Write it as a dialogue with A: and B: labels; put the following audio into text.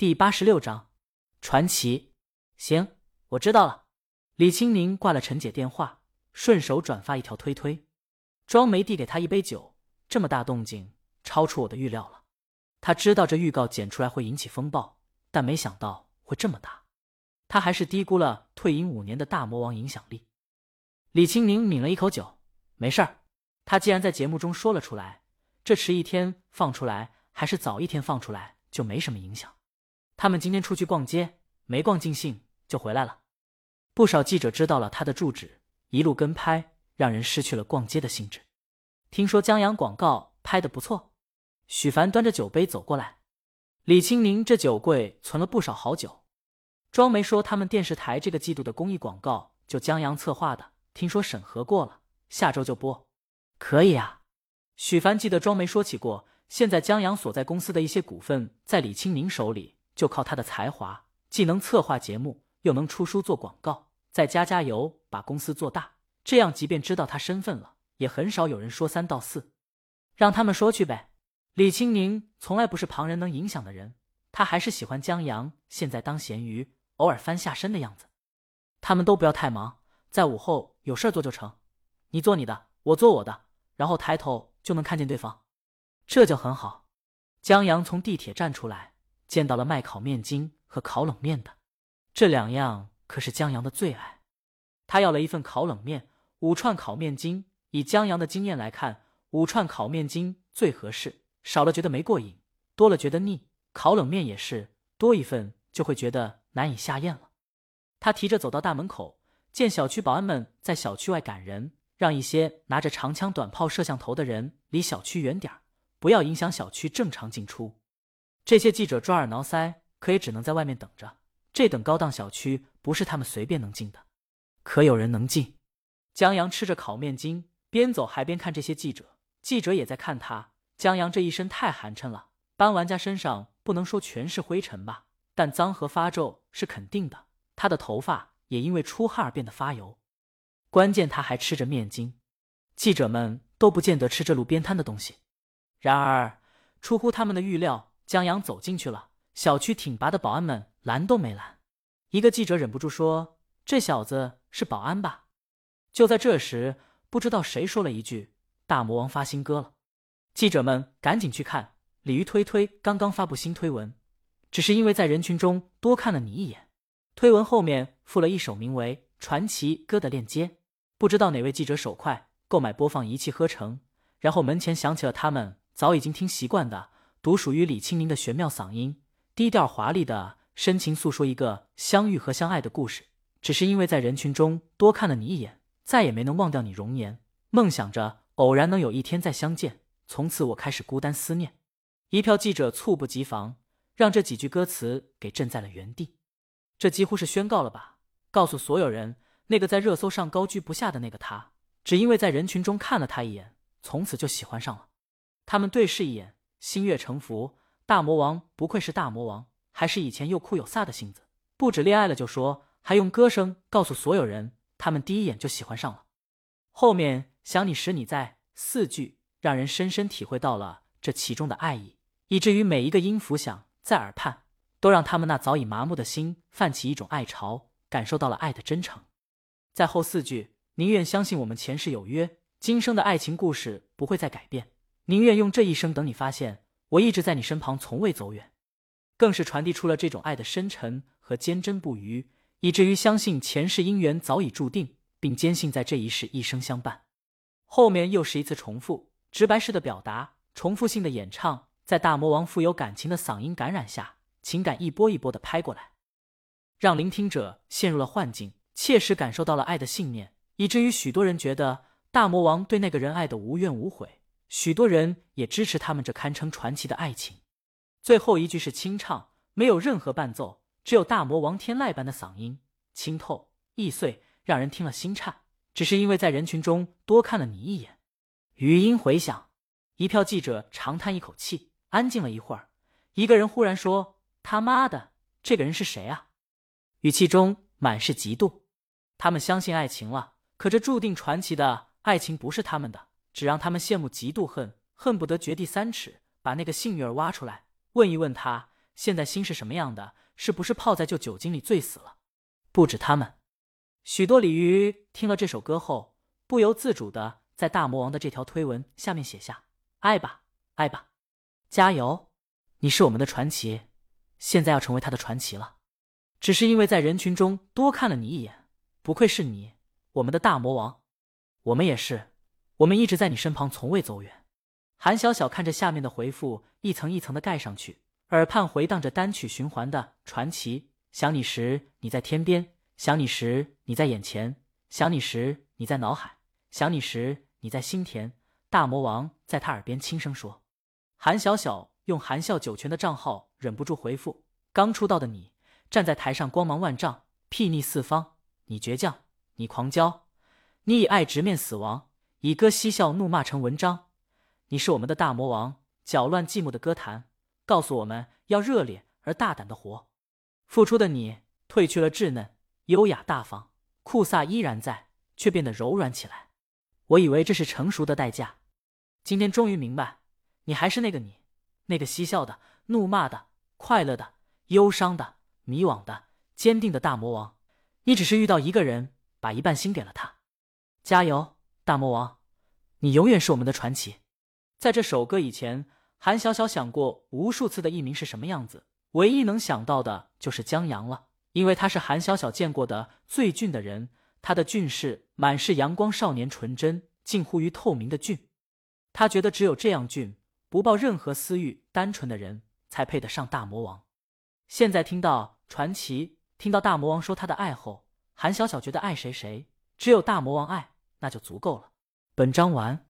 A: 第八十六章传奇。行，我知道了。李青宁挂了陈姐电话，顺手转发一条推推。庄梅递给他一杯酒，这么大动静，超出我的预料了。他知道这预告剪出来会引起风暴，但没想到会这么大。他还是低估了退隐五年的大魔王影响力。李青宁抿了一口酒，没事儿。他既然在节目中说了出来，这迟一天放出来还是早一天放出来就没什么影响。他们今天出去逛街，没逛尽兴就回来了。不少记者知道了他的住址，一路跟拍，让人失去了逛街的兴致。听说江阳广告拍的不错，许凡端着酒杯走过来。李青宁这酒柜存了不少好酒。庄梅说他们电视台这个季度的公益广告就江阳策划的，听说审核过了，下周就播。可以啊。许凡记得庄梅说起过，现在江阳所在公司的一些股份在李青宁手里。就靠他的才华，既能策划节目，又能出书做广告，再加加油把公司做大。这样，即便知道他身份了，也很少有人说三道四。让他们说去呗。李青宁从来不是旁人能影响的人，他还是喜欢江阳现在当咸鱼，偶尔翻下身的样子。他们都不要太忙，在午后有事做就成。你做你的，我做我的，然后抬头就能看见对方，这就很好。江阳从地铁站出来。见到了卖烤面筋和烤冷面的，这两样可是江阳的最爱。他要了一份烤冷面，五串烤面筋。以江阳的经验来看，五串烤面筋最合适，少了觉得没过瘾，多了觉得腻。烤冷面也是，多一份就会觉得难以下咽了。他提着走到大门口，见小区保安们在小区外赶人，让一些拿着长枪短炮、摄像头的人离小区远点儿不要影响小区正常进出。这些记者抓耳挠腮，可也只能在外面等着。这等高档小区不是他们随便能进的，可有人能进。江阳吃着烤面筋，边走还边看这些记者。记者也在看他。江阳这一身太寒碜了，搬玩家身上不能说全是灰尘吧，但脏和发皱是肯定的。他的头发也因为出汗而变得发油。关键他还吃着面筋，记者们都不见得吃这路边摊的东西。然而，出乎他们的预料。江阳走进去了，小区挺拔的保安们拦都没拦。一个记者忍不住说：“这小子是保安吧？”就在这时，不知道谁说了一句：“大魔王发新歌了。”记者们赶紧去看，鲤鱼推推刚刚发布新推文，只是因为在人群中多看了你一眼。推文后面附了一首名为《传奇歌》的链接，不知道哪位记者手快，购买播放一气呵成，然后门前响起了他们早已经听习惯的。独属于李清明的玄妙嗓音，低调华丽的深情诉说一个相遇和相爱的故事。只是因为在人群中多看了你一眼，再也没能忘掉你容颜，梦想着偶然能有一天再相见。从此我开始孤单思念。一票记者猝不及防，让这几句歌词给震在了原地。这几乎是宣告了吧？告诉所有人，那个在热搜上高居不下的那个他，只因为在人群中看了他一眼，从此就喜欢上了。他们对视一眼。心悦诚服，大魔王不愧是大魔王，还是以前又酷又飒的性子。不止恋爱了就说，还用歌声告诉所有人，他们第一眼就喜欢上了。后面想你时你在四句，让人深深体会到了这其中的爱意，以至于每一个音符响在耳畔，都让他们那早已麻木的心泛起一种爱潮，感受到了爱的真诚。在后四句，宁愿相信我们前世有约，今生的爱情故事不会再改变。宁愿用这一生等你发现，我一直在你身旁，从未走远，更是传递出了这种爱的深沉和坚贞不渝，以至于相信前世姻缘早已注定，并坚信在这一世一生相伴。后面又是一次重复，直白式的表达，重复性的演唱，在大魔王富有感情的嗓音感染下，情感一波一波的拍过来，让聆听者陷入了幻境，切实感受到了爱的信念，以至于许多人觉得大魔王对那个人爱的无怨无悔。许多人也支持他们这堪称传奇的爱情。最后一句是清唱，没有任何伴奏，只有大魔王天籁般的嗓音，清透易碎，让人听了心颤。只是因为在人群中多看了你一眼。余音回响，一票记者长叹一口气，安静了一会儿。一个人忽然说：“他妈的，这个人是谁啊？”语气中满是嫉妒。他们相信爱情了，可这注定传奇的爱情不是他们的。只让他们羡慕、嫉妒、恨，恨不得掘地三尺，把那个幸运儿挖出来，问一问他现在心是什么样的？是不是泡在旧酒精里醉死了？不止他们，许多鲤鱼听了这首歌后，不由自主的在大魔王的这条推文下面写下：“爱吧，爱吧，加油！你是我们的传奇，现在要成为他的传奇了。只是因为在人群中多看了你一眼，不愧是你，我们的大魔王。我们也是，我们一直在你身旁，从未走远。”韩小小看着下面的回复，一层一层的盖上去，耳畔回荡着单曲循环的传奇。想你时你在天边，想你时你在眼前，想你时你在脑海，想你时你在心田。大魔王在他耳边轻声说：“韩小小用含笑九泉的账号忍不住回复：刚出道的你站在台上光芒万丈，睥睨四方。你倔强，你狂骄，你以爱直面死亡，以歌嬉笑怒骂成文章。”你是我们的大魔王，搅乱寂寞的歌坛，告诉我们要热烈而大胆的活。付出的你褪去了稚嫩、优雅、大方，酷飒依然在，却变得柔软起来。我以为这是成熟的代价，今天终于明白，你还是那个你，那个嬉笑的、怒骂的、快乐的、忧伤的、迷惘的、坚定的大魔王。你只是遇到一个人，把一半心给了他。加油，大魔王，你永远是我们的传奇。在这首歌以前，韩小小想过无数次的艺名是什么样子，唯一能想到的就是江阳了，因为他是韩小小见过的最俊的人，他的俊是满是阳光、少年、纯真，近乎于透明的俊。他觉得只有这样俊，不抱任何私欲、单纯的人才配得上大魔王。现在听到传奇，听到大魔王说他的爱后，韩小小觉得爱谁谁，只有大魔王爱，那就足够了。本章完。